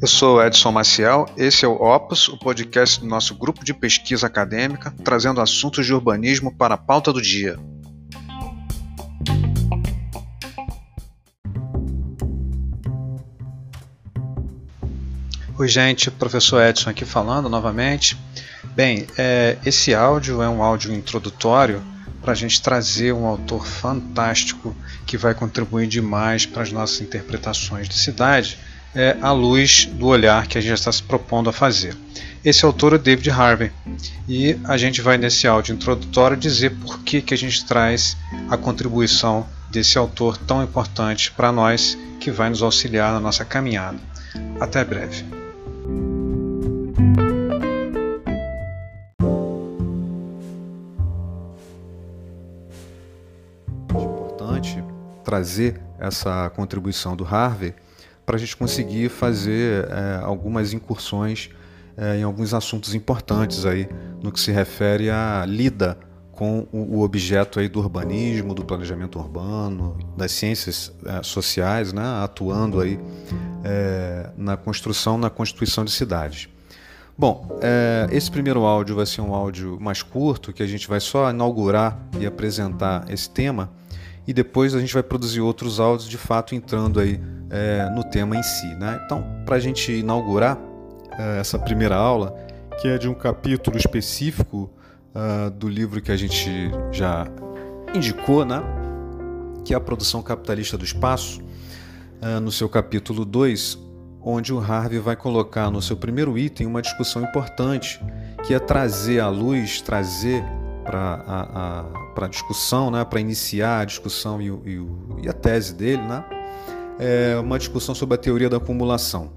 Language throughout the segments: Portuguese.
Eu sou Edson Maciel, esse é o Opus, o podcast do nosso grupo de pesquisa acadêmica, trazendo assuntos de urbanismo para a pauta do dia. Oi, gente, professor Edson aqui falando novamente. Bem, é, esse áudio é um áudio introdutório para a gente trazer um autor fantástico que vai contribuir demais para as nossas interpretações de cidade é, à luz do olhar que a gente está se propondo a fazer. Esse autor é David Harvey e a gente vai nesse áudio introdutório dizer por que, que a gente traz a contribuição desse autor tão importante para nós que vai nos auxiliar na nossa caminhada. Até breve. Trazer essa contribuição do Harvey para a gente conseguir fazer é, algumas incursões é, em alguns assuntos importantes aí no que se refere à lida com o, objeto aí do urbanismo, do planejamento urbano, das ciências é, sociais, né, atuando aí é, na construção, na constituição de cidades. Bom, é, esse primeiro áudio vai ser um áudio mais curto, que a gente vai só inaugurar e apresentar esse tema, e depois a gente vai produzir outros áudios de fato entrando aí é, no tema em si. Né? Então, para a gente inaugurar é, essa primeira aula, que é de um capítulo específico uh, do livro que a gente já indicou, né? que é a produção capitalista do espaço, uh, no seu capítulo 2, onde o Harvey vai colocar no seu primeiro item uma discussão importante, que é trazer à luz, trazer para a, a, discussão, né, para iniciar a discussão e, e, e, a tese dele, né, é uma discussão sobre a teoria da acumulação,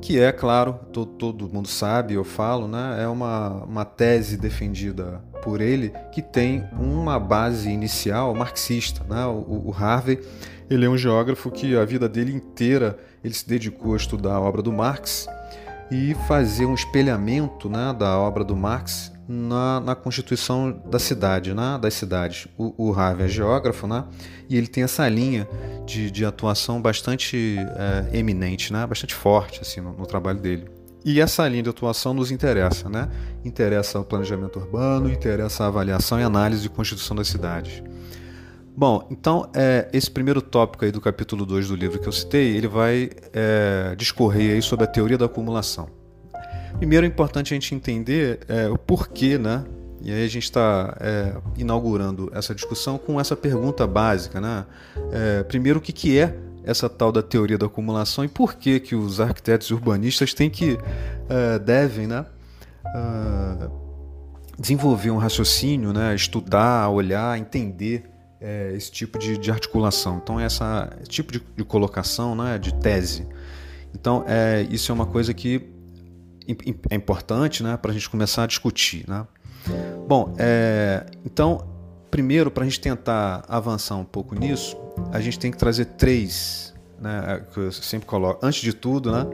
que é, claro, todo, todo mundo sabe, eu falo, né, é uma, uma tese defendida por ele que tem uma base inicial marxista. Né, o, o Harvey ele é um geógrafo que a vida dele inteira ele se dedicou a estudar a obra do Marx e fazer um espelhamento né, da obra do Marx na, na constituição da cidade, né, das cidades. O, o Harvey é geógrafo, né, e ele tem essa linha de, de atuação bastante é, eminente, né, bastante forte assim, no, no, trabalho dele. E essa linha de atuação nos interessa, né? Interessa o planejamento urbano, interessa a avaliação e análise de constituição das cidades. Bom, então é, esse primeiro tópico aí do capítulo 2 do livro que eu citei, ele vai é, discorrer aí sobre a teoria da acumulação. Primeiro é importante a gente entender é, o porquê, né? E aí a gente está é, inaugurando essa discussão com essa pergunta básica, né? É, primeiro, o que, que é essa tal da teoria da acumulação e por que que os arquitetos urbanistas têm que é, devem, né? É, desenvolver um raciocínio, né? Estudar, olhar, entender é, esse tipo de, de, articulação. Então, essa, esse tipo de, de colocação, né? De tese. Então, é, isso é uma coisa que é importante né, para a gente começar a discutir. Né? Bom, é, então, primeiro, para a gente tentar avançar um pouco nisso, a gente tem que trazer três, né, que eu sempre coloco. Antes de tudo, né,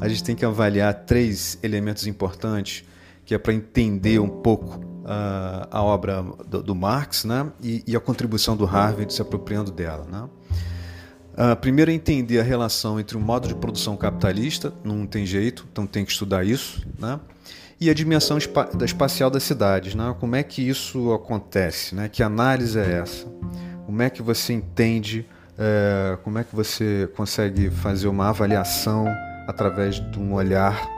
a gente tem que avaliar três elementos importantes, que é para entender um pouco uh, a obra do, do Marx né, e, e, a contribuição do Harvard se apropriando dela. Né? Uh, primeiro é entender a relação entre o modo de produção capitalista, não tem jeito, então tem que estudar isso, né? e a dimensão da espacial das cidades. Né? Como é que isso acontece? Né? Que análise é essa? Como é que você entende, é, como é que você consegue fazer uma avaliação através de um olhar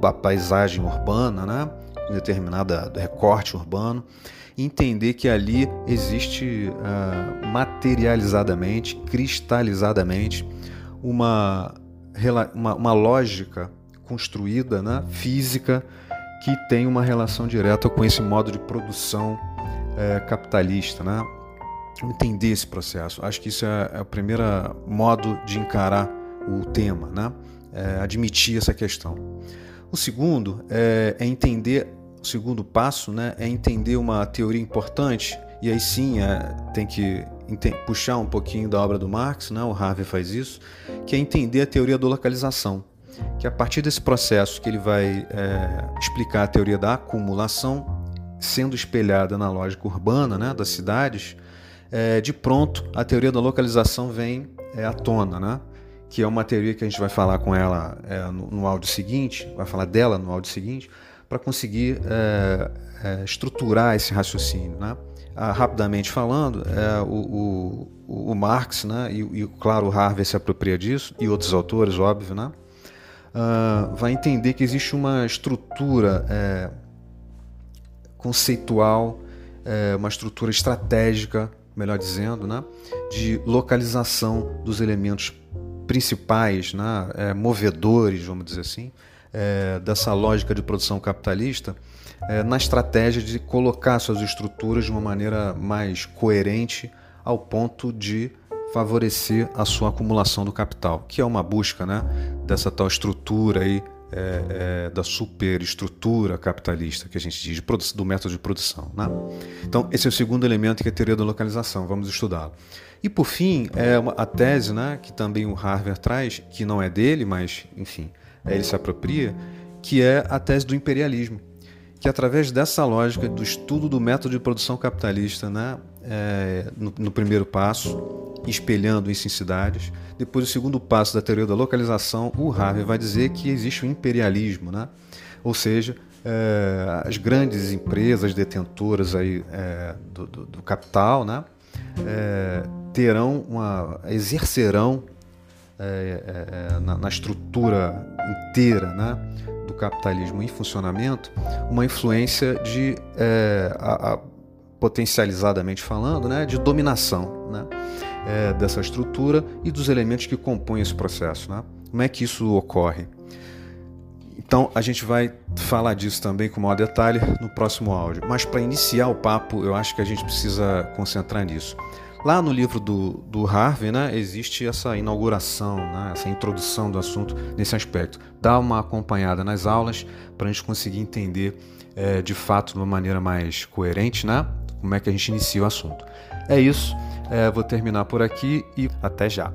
da paisagem urbana, né? Determinada recorte urbano, entender que ali existe uh, materializadamente, cristalizadamente, uma, uma, uma lógica construída, né, física, que tem uma relação direta com esse modo de produção uh, capitalista. Né? Entender esse processo. Acho que isso é, é o primeiro modo de encarar o tema, né? É admitir essa questão. O segundo é, é entender o segundo passo né, é entender uma teoria importante, e aí sim é, tem que puxar um pouquinho da obra do Marx, né, o Harvey faz isso, que é entender a teoria da localização. Que a partir desse processo que ele vai é, explicar a teoria da acumulação, sendo espelhada na lógica urbana né, das cidades, é, de pronto a teoria da localização vem é, à tona, né? Que é uma teoria que a gente vai falar com ela é, no, no, áudio seguinte, vai falar dela no áudio seguinte, para conseguir é, é, estruturar esse raciocínio. Né? Ah, rapidamente falando, é, o, o, o, Marx, né, e, e, claro, o Harvey se apropria disso, e outros autores, óbvio, né, uh, vai entender que existe uma estrutura é, conceitual, é, uma estrutura estratégica, melhor dizendo, né, de localização dos elementos principais, né, é, movedores, vamos dizer assim, é, dessa lógica de produção capitalista é, na estratégia de colocar suas estruturas de uma maneira mais coerente ao ponto de favorecer a sua acumulação do capital, que é uma busca né, dessa tal estrutura aí, é, é, da superestrutura capitalista que a gente diz, do método de produção. Né? Então, esse é o segundo elemento que é a teoria da localização, vamos estudá-lo. E por fim, é uma, a tese né, que também o Harvard traz, que não é dele, mas enfim, ele se apropria, que é a tese do imperialismo que através dessa lógica do estudo do método de produção capitalista, né, é, no, no, primeiro passo, espelhando isso em cidades, depois o segundo passo da teoria da localização, o Harvey vai dizer que existe o imperialismo, né, ou seja, é, as grandes empresas detentoras aí, é, do, do, do, capital, né, é, terão uma, exercerão é, é, na, na estrutura inteira, né, do capitalismo em funcionamento uma influência de, é, a, a, potencializadamente falando, né, de dominação né, é, dessa estrutura e dos elementos que compõem esse processo. Né? Como é que isso ocorre? Então a gente vai falar disso também com maior detalhe no próximo áudio. Mas para iniciar o papo, eu acho que a gente precisa concentrar nisso. Lá no livro do, do Harvey, né, existe essa inauguração, né, essa introdução do assunto nesse aspecto. Dá uma acompanhada nas aulas para a gente conseguir entender é, de fato de uma maneira mais coerente né, como é que a gente inicia o assunto. É isso, é, vou terminar por aqui e até já.